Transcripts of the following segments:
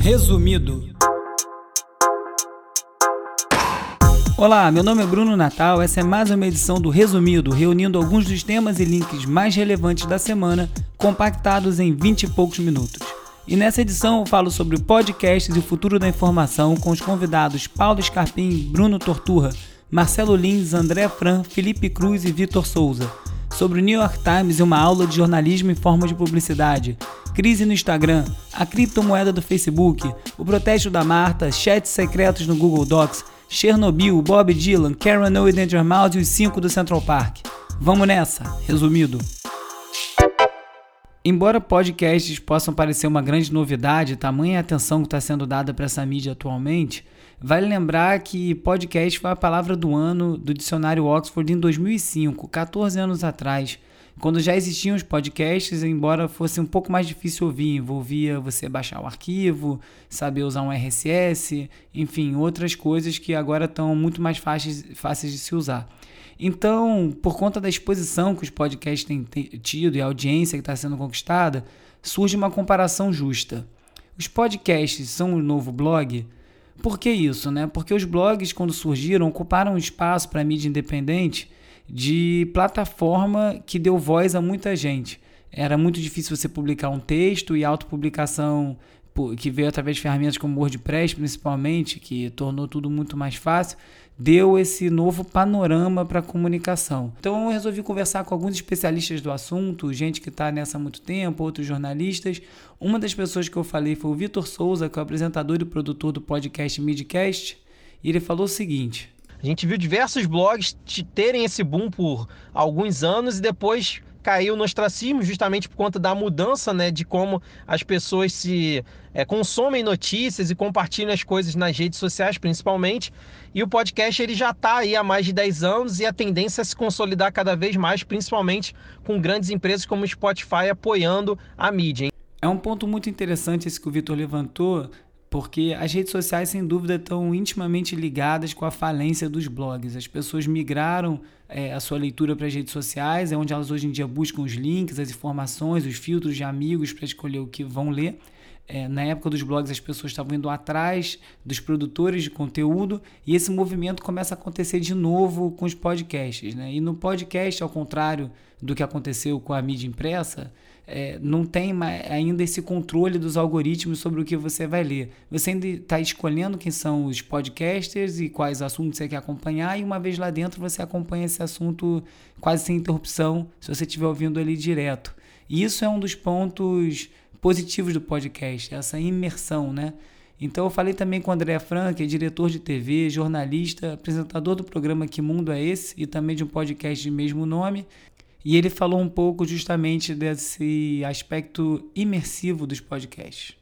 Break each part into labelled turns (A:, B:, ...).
A: Resumido. Olá, meu nome é Bruno Natal. Essa é mais uma edição do Resumido, reunindo alguns dos temas e links mais relevantes da semana, compactados em 20 e poucos minutos. E nessa edição eu falo sobre podcasts e o futuro da informação com os convidados Paulo Scarpim, Bruno Torturra, Marcelo Lins, André Fran, Felipe Cruz e Vitor Souza. Sobre o New York Times e uma aula de jornalismo em forma de publicidade, crise no Instagram, a criptomoeda do Facebook, o protesto da Marta, chats secretos no Google Docs, Chernobyl, Bob Dylan, Karen No e Danger Mouse e os 5 do Central Park. Vamos nessa, resumido. Embora podcasts possam parecer uma grande novidade, tamanha atenção que está sendo dada para essa mídia atualmente, vale lembrar que podcast foi a palavra do ano do dicionário Oxford em 2005, 14 anos atrás, quando já existiam os podcasts, embora fosse um pouco mais difícil ouvir, envolvia você baixar o arquivo, saber usar um RSS, enfim, outras coisas que agora estão muito mais fáceis, fáceis de se usar. Então, por conta da exposição que os podcasts têm tido e a audiência que está sendo conquistada, surge uma comparação justa. Os podcasts são o novo blog? Por que isso? Né? Porque os blogs, quando surgiram, ocuparam um espaço para a mídia independente de plataforma que deu voz a muita gente. Era muito difícil você publicar um texto e autopublicação que veio através de ferramentas como WordPress, principalmente, que tornou tudo muito mais fácil, deu esse novo panorama para a comunicação. Então eu resolvi conversar com alguns especialistas do assunto, gente que está nessa há muito tempo, outros jornalistas. Uma das pessoas que eu falei foi o Vitor Souza, que é o apresentador e produtor do podcast Midcast, e ele falou o seguinte:
B: a gente viu diversos blogs terem esse boom por alguns anos e depois caiu no ostracismo justamente por conta da mudança né, de como as pessoas se é, consomem notícias e compartilham as coisas nas redes sociais principalmente e o podcast ele já está aí há mais de 10 anos e a tendência é se consolidar cada vez mais principalmente com grandes empresas como o Spotify apoiando a mídia.
A: É um ponto muito interessante esse que o Vitor levantou porque as redes sociais, sem dúvida, estão intimamente ligadas com a falência dos blogs. As pessoas migraram é, a sua leitura para as redes sociais, é onde elas hoje em dia buscam os links, as informações, os filtros de amigos para escolher o que vão ler. É, na época dos blogs, as pessoas estavam indo atrás dos produtores de conteúdo e esse movimento começa a acontecer de novo com os podcasts. Né? E no podcast, ao contrário do que aconteceu com a mídia impressa, é, não tem ainda esse controle dos algoritmos sobre o que você vai ler. Você ainda está escolhendo quem são os podcasters e quais assuntos você quer acompanhar, e uma vez lá dentro você acompanha esse assunto quase sem interrupção, se você estiver ouvindo ali direto. E isso é um dos pontos positivos do podcast, essa imersão, né? Então eu falei também com o André Frank, é diretor de TV, jornalista, apresentador do programa Que Mundo é Esse e também de um podcast de mesmo nome. E ele falou um pouco justamente desse aspecto imersivo dos podcasts.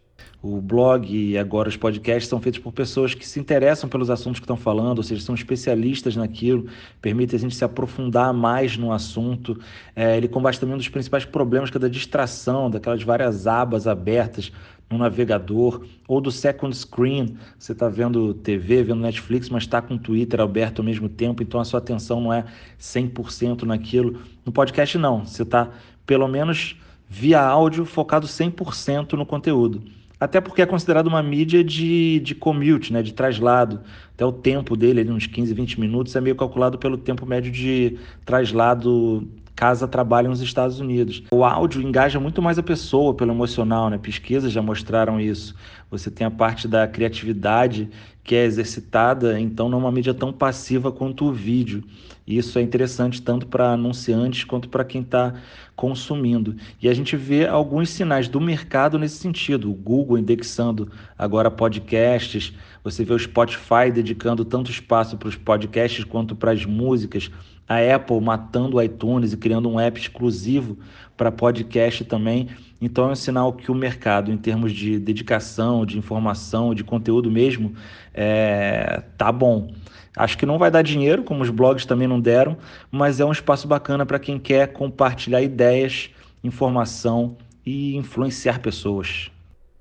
C: O blog e agora os podcasts são feitos por pessoas que se interessam pelos assuntos que estão falando, ou seja, são especialistas naquilo, permite a gente se aprofundar mais no assunto. É, ele combate também um dos principais problemas, que é da distração, daquelas várias abas abertas no navegador ou do second screen. Você está vendo TV, vendo Netflix, mas está com o Twitter aberto ao mesmo tempo, então a sua atenção não é 100% naquilo. No podcast, não. Você está, pelo menos via áudio, focado 100% no conteúdo. Até porque é considerado uma mídia de, de commute, né, de traslado. Até o tempo dele, ali, uns 15, 20 minutos, é meio calculado pelo tempo médio de traslado casa trabalha nos Estados Unidos. O áudio engaja muito mais a pessoa pelo emocional, né? Pesquisas já mostraram isso. Você tem a parte da criatividade que é exercitada, então não é uma mídia tão passiva quanto o vídeo. E isso é interessante tanto para anunciantes quanto para quem está consumindo. E a gente vê alguns sinais do mercado nesse sentido. O Google indexando agora podcasts, você vê o Spotify dedicando tanto espaço para os podcasts quanto para as músicas a Apple matando o iTunes e criando um app exclusivo para podcast também. Então é um sinal que o mercado, em termos de dedicação, de informação, de conteúdo mesmo, é, tá bom. Acho que não vai dar dinheiro, como os blogs também não deram, mas é um espaço bacana para quem quer compartilhar ideias, informação e influenciar pessoas.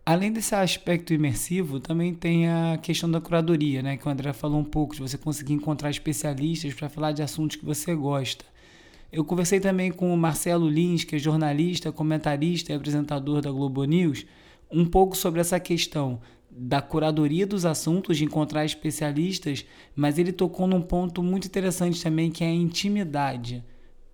A: Além desse aspecto imersivo, também tem a questão da curadoria, né? Que o André falou um pouco, de você conseguir encontrar especialistas para falar de assuntos que você gosta. Eu conversei também com o Marcelo Lins, que é jornalista, comentarista e apresentador da Globo News. um pouco sobre essa questão da curadoria dos assuntos, de encontrar especialistas, mas ele tocou num ponto muito interessante também, que é a intimidade.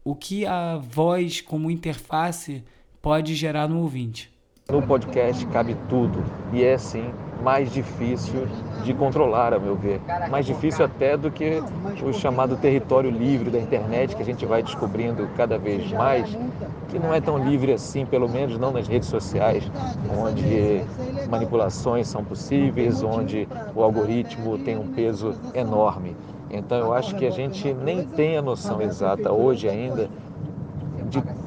A: O que a voz como interface pode gerar no ouvinte.
D: No podcast cabe tudo e é sim mais difícil de controlar, a meu ver. Mais difícil até do que o chamado território livre da internet, que a gente vai descobrindo cada vez mais, que não é tão livre assim, pelo menos não nas redes sociais, onde manipulações são possíveis, onde o algoritmo tem um peso enorme. Então eu acho que a gente nem tem a noção exata hoje ainda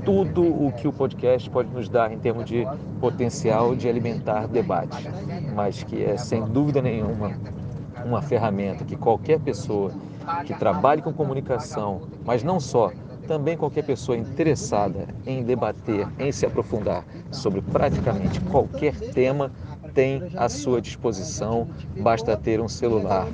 D: tudo o que o podcast pode nos dar em termos de potencial de alimentar debate, mas que é sem dúvida nenhuma uma ferramenta que qualquer pessoa que trabalhe com comunicação, mas não só, também qualquer pessoa interessada em debater, em se aprofundar sobre praticamente qualquer tema tem à sua disposição, basta ter um celular.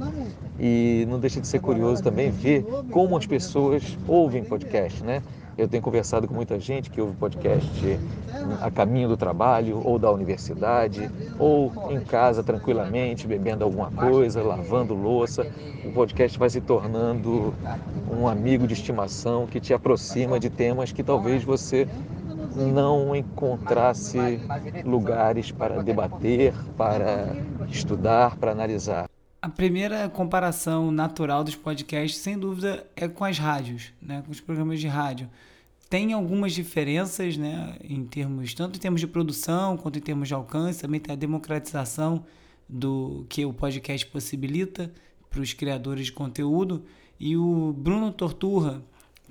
D: E não deixa de ser curioso também ver como as pessoas ouvem podcast, né? Eu tenho conversado com muita gente que ouve podcast a caminho do trabalho, ou da universidade, ou em casa tranquilamente, bebendo alguma coisa, lavando louça. O podcast vai se tornando um amigo de estimação que te aproxima de temas que talvez você não encontrasse lugares para debater, para estudar, para analisar.
A: A primeira comparação natural dos podcasts, sem dúvida, é com as rádios, né? com os programas de rádio. Tem algumas diferenças, né? em termos, tanto em termos de produção quanto em termos de alcance, também tem a democratização do que o podcast possibilita para os criadores de conteúdo. E o Bruno Torturra,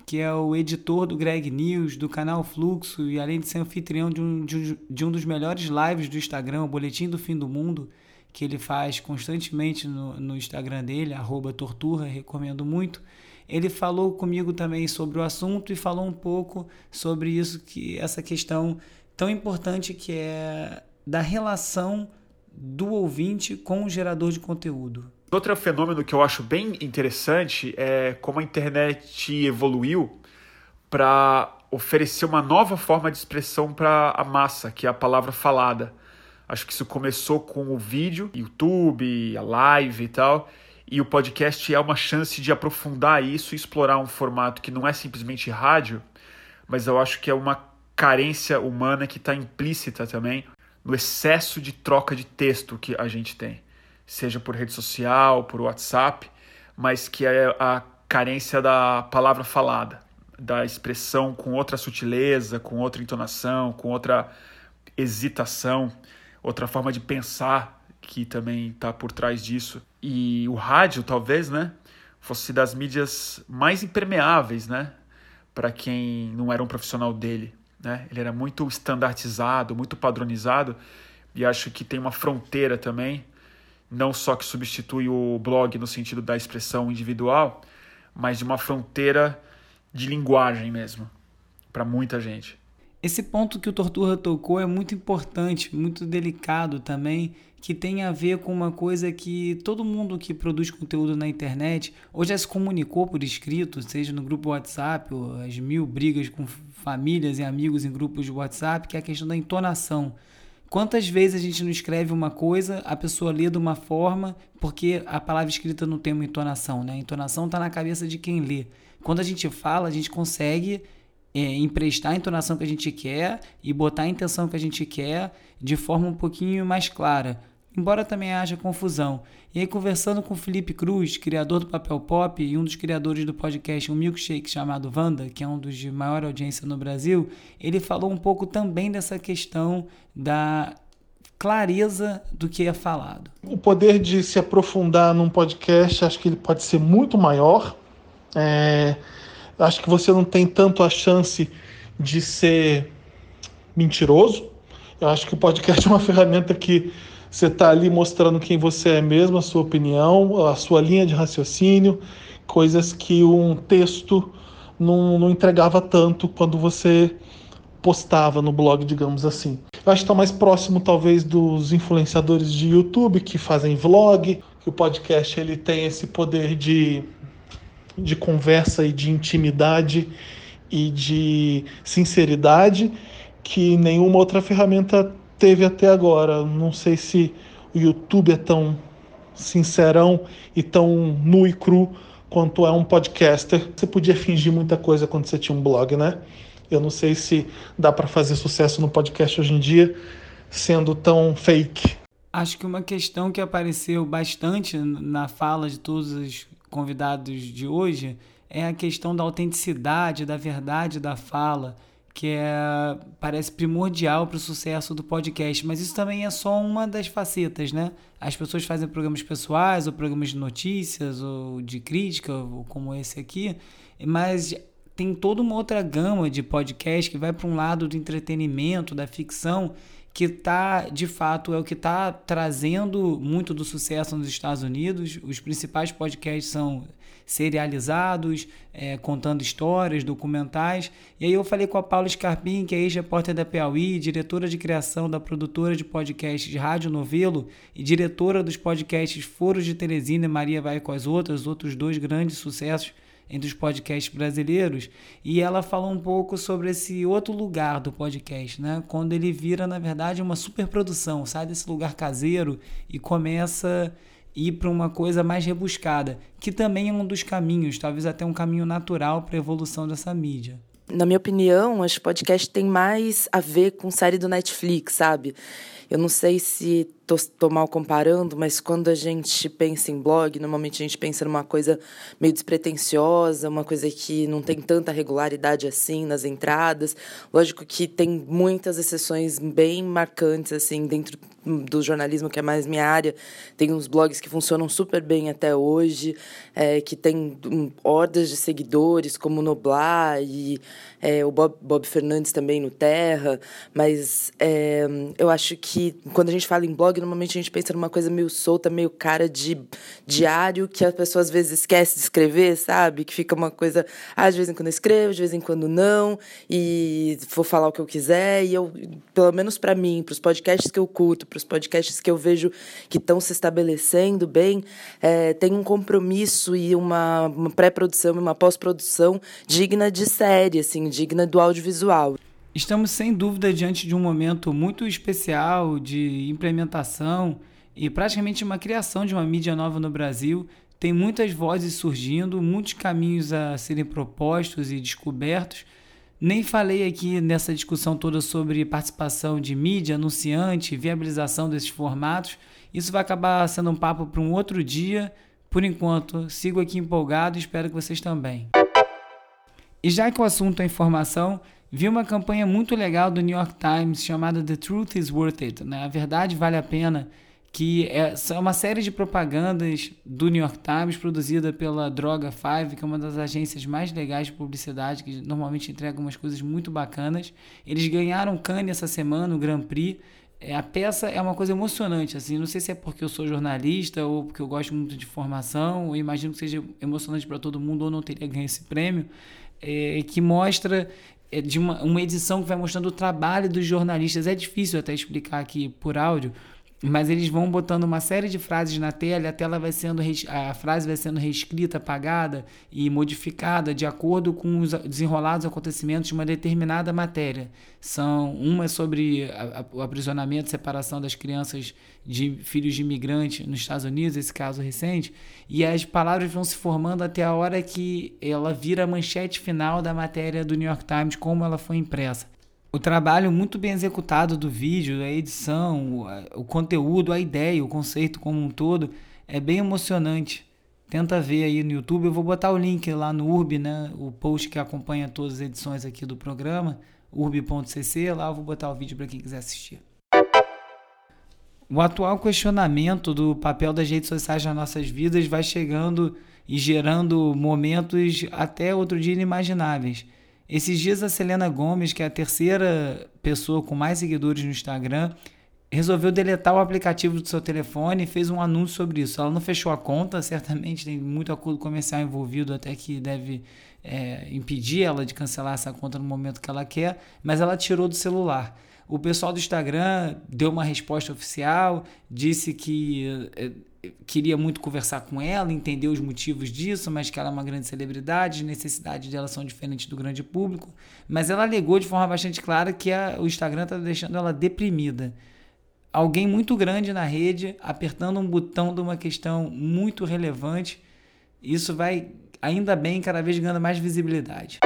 A: que é o editor do Greg News, do canal Fluxo, e além de ser anfitrião de um, de, de um dos melhores lives do Instagram, o Boletim do Fim do Mundo, que ele faz constantemente no, no Instagram dele, arroba tortura, recomendo muito. Ele falou comigo também sobre o assunto e falou um pouco sobre isso, que essa questão tão importante que é da relação do ouvinte com o gerador de conteúdo.
E: Outro fenômeno que eu acho bem interessante é como a internet evoluiu para oferecer uma nova forma de expressão para a massa, que é a palavra falada. Acho que isso começou com o vídeo, YouTube, a live e tal. E o podcast é uma chance de aprofundar isso e explorar um formato que não é simplesmente rádio, mas eu acho que é uma carência humana que está implícita também no excesso de troca de texto que a gente tem, seja por rede social, por WhatsApp, mas que é a carência da palavra falada, da expressão com outra sutileza, com outra entonação, com outra hesitação outra forma de pensar que também está por trás disso. E o rádio, talvez, né, fosse das mídias mais impermeáveis, né, para quem não era um profissional dele, né? Ele era muito estandartizado, muito padronizado e acho que tem uma fronteira também, não só que substitui o blog no sentido da expressão individual, mas de uma fronteira de linguagem mesmo para muita gente.
A: Esse ponto que o Torturra tocou é muito importante, muito delicado também, que tem a ver com uma coisa que todo mundo que produz conteúdo na internet ou já se comunicou por escrito, seja no grupo WhatsApp, ou as mil brigas com famílias e amigos em grupos de WhatsApp, que é a questão da entonação. Quantas vezes a gente não escreve uma coisa, a pessoa lê de uma forma, porque a palavra escrita não tem uma entonação, né? A entonação está na cabeça de quem lê. Quando a gente fala, a gente consegue é, emprestar a entonação que a gente quer e botar a intenção que a gente quer de forma um pouquinho mais clara, embora também haja confusão. E aí, conversando com o Felipe Cruz, criador do Papel Pop e um dos criadores do podcast Um Milkshake chamado Vanda, que é um dos de maior audiência no Brasil, ele falou um pouco também dessa questão da clareza do que é falado.
F: O poder de se aprofundar num podcast, acho que ele pode ser muito maior. É Acho que você não tem tanto a chance de ser mentiroso. Eu acho que o podcast é uma ferramenta que você está ali mostrando quem você é mesmo, a sua opinião, a sua linha de raciocínio, coisas que um texto não, não entregava tanto quando você postava no blog, digamos assim. Eu acho que está mais próximo, talvez, dos influenciadores de YouTube que fazem vlog, que o podcast ele tem esse poder de de conversa e de intimidade e de sinceridade que nenhuma outra ferramenta teve até agora. Não sei se o YouTube é tão sincerão e tão nu e cru quanto é um podcaster. Você podia fingir muita coisa quando você tinha um blog, né? Eu não sei se dá para fazer sucesso no podcast hoje em dia sendo tão fake.
A: Acho que uma questão que apareceu bastante na fala de todos os convidados de hoje é a questão da autenticidade, da verdade da fala, que é, parece primordial para o sucesso do podcast. Mas isso também é só uma das facetas, né? As pessoas fazem programas pessoais, ou programas de notícias, ou de crítica, ou como esse aqui, mas tem toda uma outra gama de podcast que vai para um lado do entretenimento, da ficção, que tá, de fato, é o que está trazendo muito do sucesso nos Estados Unidos. Os principais podcasts são serializados, é, contando histórias, documentais. E aí eu falei com a Paula Scarpim, que é ex-repórter da Piauí, diretora de criação da produtora de podcasts Rádio Novelo e diretora dos podcasts Foros de Teresina e Maria Vai com as Outras, outros dois grandes sucessos entre os podcasts brasileiros, e ela falou um pouco sobre esse outro lugar do podcast, né? Quando ele vira, na verdade, uma superprodução, sai desse lugar caseiro e começa a ir para uma coisa mais rebuscada, que também é um dos caminhos, talvez até um caminho natural para a evolução dessa mídia.
G: Na minha opinião, os podcasts têm mais a ver com série do Netflix, sabe? Eu não sei se tô, mal comparando, mas quando a gente pensa em blog, normalmente a gente pensa numa coisa meio despretensiosa, uma coisa que não tem tanta regularidade assim nas entradas. Lógico que tem muitas exceções bem marcantes assim dentro do jornalismo que é mais minha área. Tem uns blogs que funcionam super bem até hoje, é, que tem um, hordas de seguidores, como o Noblar e é, o Bob, Bob Fernandes também no Terra. Mas é, eu acho que quando a gente fala em blog normalmente a gente pensa numa coisa meio solta, meio cara de diário, que a pessoa às vezes esquece de escrever, sabe? Que fica uma coisa, ah, de vez em quando eu escrevo, de vez em quando não, e vou falar o que eu quiser. E eu, pelo menos para mim, para os podcasts que eu curto, para os podcasts que eu vejo que estão se estabelecendo bem, é, tem um compromisso e uma, uma pré-produção e uma pós-produção digna de série, assim, digna do audiovisual.
A: Estamos sem dúvida diante de um momento muito especial de implementação e praticamente uma criação de uma mídia nova no Brasil. Tem muitas vozes surgindo, muitos caminhos a serem propostos e descobertos. Nem falei aqui nessa discussão toda sobre participação de mídia, anunciante, viabilização desses formatos. Isso vai acabar sendo um papo para um outro dia. Por enquanto, sigo aqui empolgado e espero que vocês também. E já que o assunto é informação, vi uma campanha muito legal do New York Times chamada The Truth is Worth It, né? A verdade vale a pena, que é, é uma série de propagandas do New York Times produzida pela Droga 5, que é uma das agências mais legais de publicidade, que normalmente entrega umas coisas muito bacanas. Eles ganharam Cannes essa semana, o Grand Prix. É, a peça é uma coisa emocionante, assim, não sei se é porque eu sou jornalista ou porque eu gosto muito de formação, ou imagino que seja emocionante para todo mundo ou não teria ganho esse prêmio, é, que mostra é de uma, uma edição que vai mostrando o trabalho dos jornalistas. É difícil até explicar aqui por áudio, mas eles vão botando uma série de frases na tela e a tela vai sendo a frase vai sendo reescrita, apagada e modificada de acordo com os desenrolados acontecimentos de uma determinada matéria. São uma é sobre a, a, o aprisionamento, separação das crianças de filhos de imigrantes nos Estados Unidos, esse caso recente, e as palavras vão se formando até a hora que ela vira a manchete final da matéria do New York Times, como ela foi impressa o trabalho muito bem executado do vídeo, a edição, o, conteúdo, a ideia, o conceito como um todo é bem emocionante. Tenta ver aí no YouTube, eu vou botar o link lá no Urb, né? O post que acompanha todas as edições aqui do programa, urb.cc, lá eu vou botar o vídeo para quem quiser assistir. O atual questionamento do papel das redes sociais nas nossas vidas vai chegando e gerando momentos até outro dia inimagináveis. Esses dias a Selena Gomes, que é a terceira pessoa com mais seguidores no Instagram, resolveu deletar o aplicativo do seu telefone e fez um anúncio sobre isso. Ela não fechou a conta, certamente tem muito acordo comercial envolvido, até que deve é, impedir ela de cancelar essa conta no momento que ela quer, mas ela tirou do celular. O pessoal do Instagram deu uma resposta oficial, disse que eh, queria muito conversar com ela, entender os motivos disso, mas que ela é uma grande celebridade, necessidades dela são diferentes do grande público. Mas ela alegou de forma bastante clara que a, o Instagram está deixando ela deprimida. Alguém muito grande na rede apertando um botão de uma questão muito relevante, isso vai, ainda bem, cada vez ganhando mais visibilidade.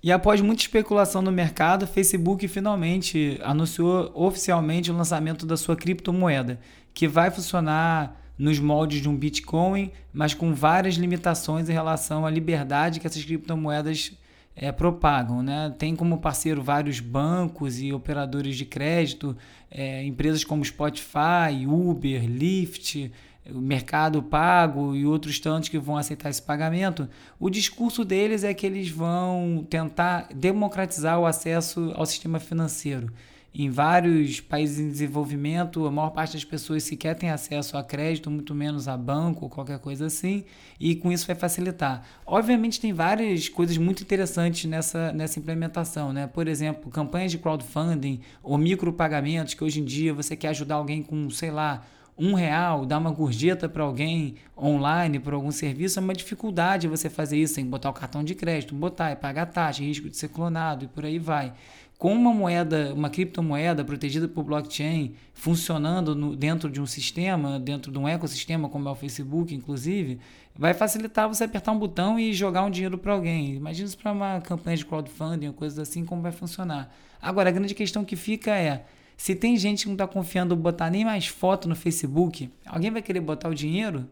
A: E após muita especulação no mercado, Facebook finalmente anunciou oficialmente o lançamento da sua criptomoeda, que vai funcionar nos moldes de um Bitcoin, mas com várias limitações em relação à liberdade que essas criptomoedas é, propagam. Né? Tem como parceiro vários bancos e operadores de crédito, é, empresas como Spotify, Uber, Lyft, o Mercado Pago e outros tantos que vão aceitar esse pagamento, o discurso deles é que eles vão tentar democratizar o acesso ao sistema financeiro. Em vários países em desenvolvimento, a maior parte das pessoas sequer tem acesso a crédito, muito menos a banco ou qualquer coisa assim, e com isso vai facilitar. Obviamente, tem várias coisas muito interessantes nessa, nessa implementação, né? Por exemplo, campanhas de crowdfunding ou micropagamentos, que hoje em dia você quer ajudar alguém com, sei lá, um real, dar uma gorjeta para alguém online por algum serviço, é uma dificuldade você fazer isso sem botar o cartão de crédito, botar e pagar taxa, risco de ser clonado e por aí vai. Com uma moeda, uma criptomoeda protegida por blockchain, funcionando no, dentro de um sistema, dentro de um ecossistema como é o Facebook, inclusive, vai facilitar você apertar um botão e jogar um dinheiro para alguém. Imagina isso para uma campanha de crowdfunding, coisas assim, como vai funcionar. Agora, a grande questão que fica é se tem gente que não está confiando em botar nem mais foto no Facebook, alguém vai querer botar o dinheiro?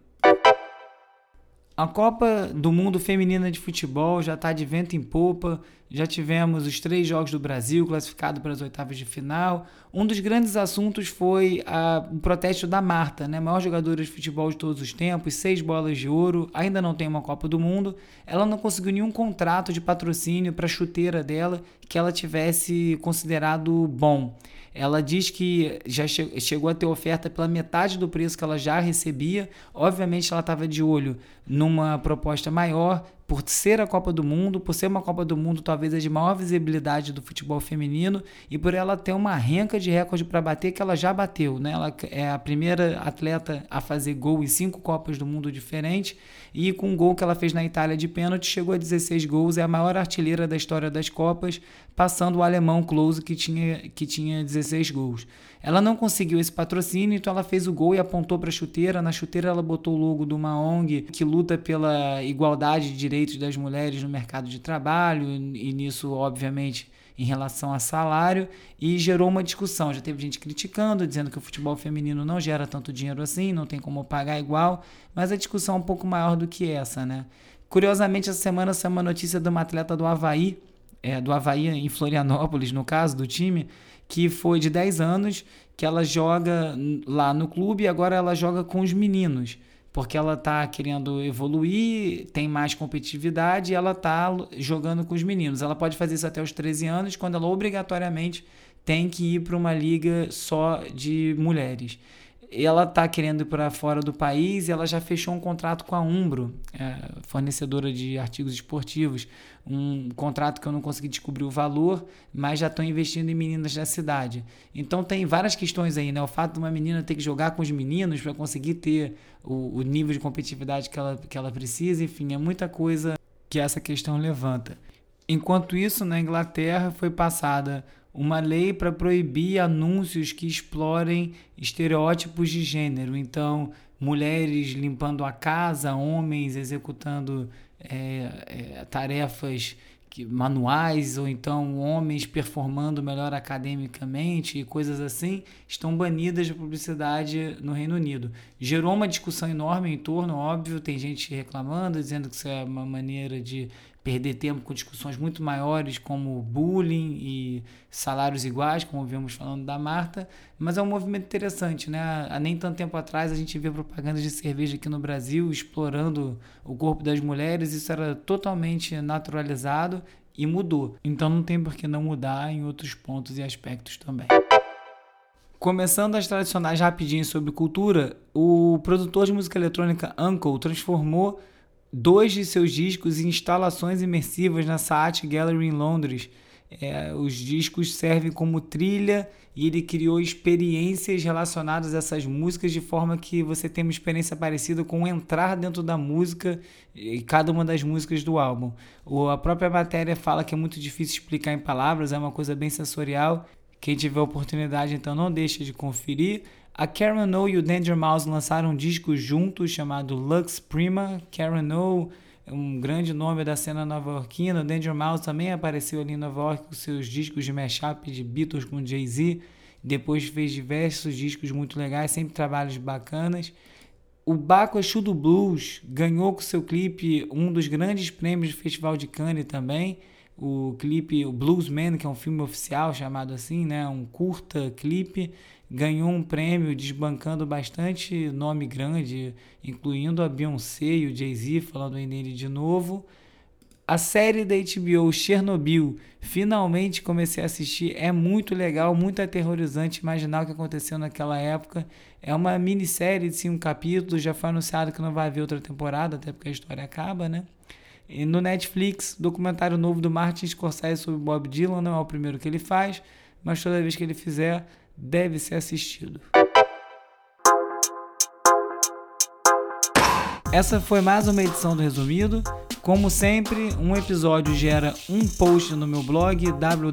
A: A Copa do Mundo Feminina de Futebol já está de vento em popa. Já tivemos os três jogos do Brasil classificado para as oitavas de final. Um dos grandes assuntos foi a, o protesto da Marta, né? maior jogadora de futebol de todos os tempos, seis bolas de ouro, ainda não tem uma Copa do Mundo. Ela não conseguiu nenhum contrato de patrocínio para a chuteira dela que ela tivesse considerado bom. Ela diz que já che chegou a ter oferta pela metade do preço que ela já recebia. Obviamente, ela estava de olho numa proposta maior, por ser a Copa do Mundo, por ser uma Copa do Mundo talvez a de maior visibilidade do futebol feminino e por ela ter uma renca de recorde para bater que ela já bateu. Né? Ela é a primeira atleta a fazer gol em cinco Copas do Mundo diferentes e com o gol que ela fez na Itália de pênalti chegou a 16 gols, é a maior artilheira da história das Copas, passando o alemão Klose que tinha, que tinha 16 gols. Ela não conseguiu esse patrocínio, então ela fez o gol e apontou para a chuteira. Na chuteira ela botou o logo de uma ONG que luta pela igualdade de direitos das mulheres no mercado de trabalho e nisso, obviamente, em relação a salário e gerou uma discussão. Já teve gente criticando, dizendo que o futebol feminino não gera tanto dinheiro assim, não tem como pagar igual, mas a discussão é um pouco maior do que essa, né? Curiosamente, essa semana saiu uma notícia de uma atleta do Havaí, é, do Havaí em Florianópolis, no caso do time, que foi de 10 anos, que ela joga lá no clube e agora ela joga com os meninos, porque ela está querendo evoluir, tem mais competitividade e ela está jogando com os meninos. Ela pode fazer isso até os 13 anos, quando ela obrigatoriamente tem que ir para uma liga só de mulheres ela está querendo ir para fora do país e ela já fechou um contrato com a Umbro, é, fornecedora de artigos esportivos. Um contrato que eu não consegui descobrir o valor, mas já estão investindo em meninas da cidade. Então tem várias questões aí, né? O fato de uma menina ter que jogar com os meninos para conseguir ter o, o nível de competitividade que ela, que ela precisa, enfim, é muita coisa que essa questão levanta. Enquanto isso, na Inglaterra foi passada uma lei para proibir anúncios que explorem estereótipos de gênero. Então, mulheres limpando a casa, homens executando é, é, tarefas que, manuais, ou então homens performando melhor academicamente e coisas assim, estão banidas de publicidade no Reino Unido. Gerou uma discussão enorme em torno, óbvio, tem gente reclamando, dizendo que isso é uma maneira de perder tempo com discussões muito maiores como bullying e salários iguais, como vimos falando da Marta, mas é um movimento interessante, né? Há nem tanto tempo atrás a gente vê propagandas de cerveja aqui no Brasil explorando o corpo das mulheres, isso era totalmente naturalizado e mudou. Então não tem por que não mudar em outros pontos e aspectos também. Começando as tradicionais rapidinhas sobre cultura, o produtor de música eletrônica Uncle transformou dois de seus discos em instalações imersivas na Saat Gallery em Londres. É, os discos servem como trilha e ele criou experiências relacionadas a essas músicas de forma que você tem uma experiência parecida com entrar dentro da música e cada uma das músicas do álbum. O, a própria matéria fala que é muito difícil explicar em palavras, é uma coisa bem sensorial. Quem tiver oportunidade, então não deixe de conferir. A Karen O e o Danger Mouse lançaram um disco juntos chamado Lux Prima. Karen O é um grande nome da cena nova-iorquina. O Danger Mouse também apareceu ali em Nova York com seus discos de mashup de Beatles com Jay-Z. Depois fez diversos discos muito legais, sempre trabalhos bacanas. O Baco Exu do Blues ganhou com seu clipe um dos grandes prêmios do Festival de Cannes também. O clipe o Bluesman, que é um filme oficial chamado assim, né, um curta clipe ganhou um prêmio desbancando bastante nome grande, incluindo a Beyoncé e o Jay-Z, falando aí nele de novo. A série da HBO Chernobyl, finalmente comecei a assistir, é muito legal, muito aterrorizante imaginar o que aconteceu naquela época. É uma minissérie de cinco capítulos, já foi anunciado que não vai haver outra temporada, até porque a história acaba, né? E no Netflix, documentário novo do Martin Scorsese sobre Bob Dylan, não é o primeiro que ele faz, mas toda vez que ele fizer, deve ser assistido. Essa foi mais uma edição do Resumido. Como sempre, um episódio gera um post no meu blog www.urb.cc.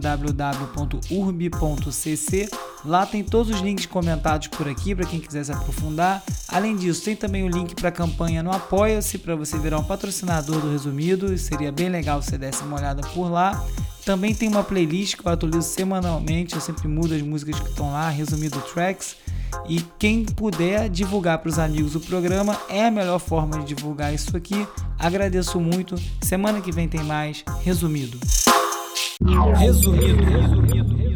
A: Lá tem todos os links comentados por aqui para quem quiser se aprofundar. Além disso, tem também o link para a campanha no Apoia-se para você virar um patrocinador do Resumido. Seria bem legal se você desse uma olhada por lá. Também tem uma playlist que eu atualizo semanalmente, eu sempre mudo as músicas que estão lá, resumido tracks. E quem puder divulgar para os amigos o programa é a melhor forma de divulgar isso aqui. Agradeço muito. Semana que vem tem mais. Resumido. Resumido. resumido.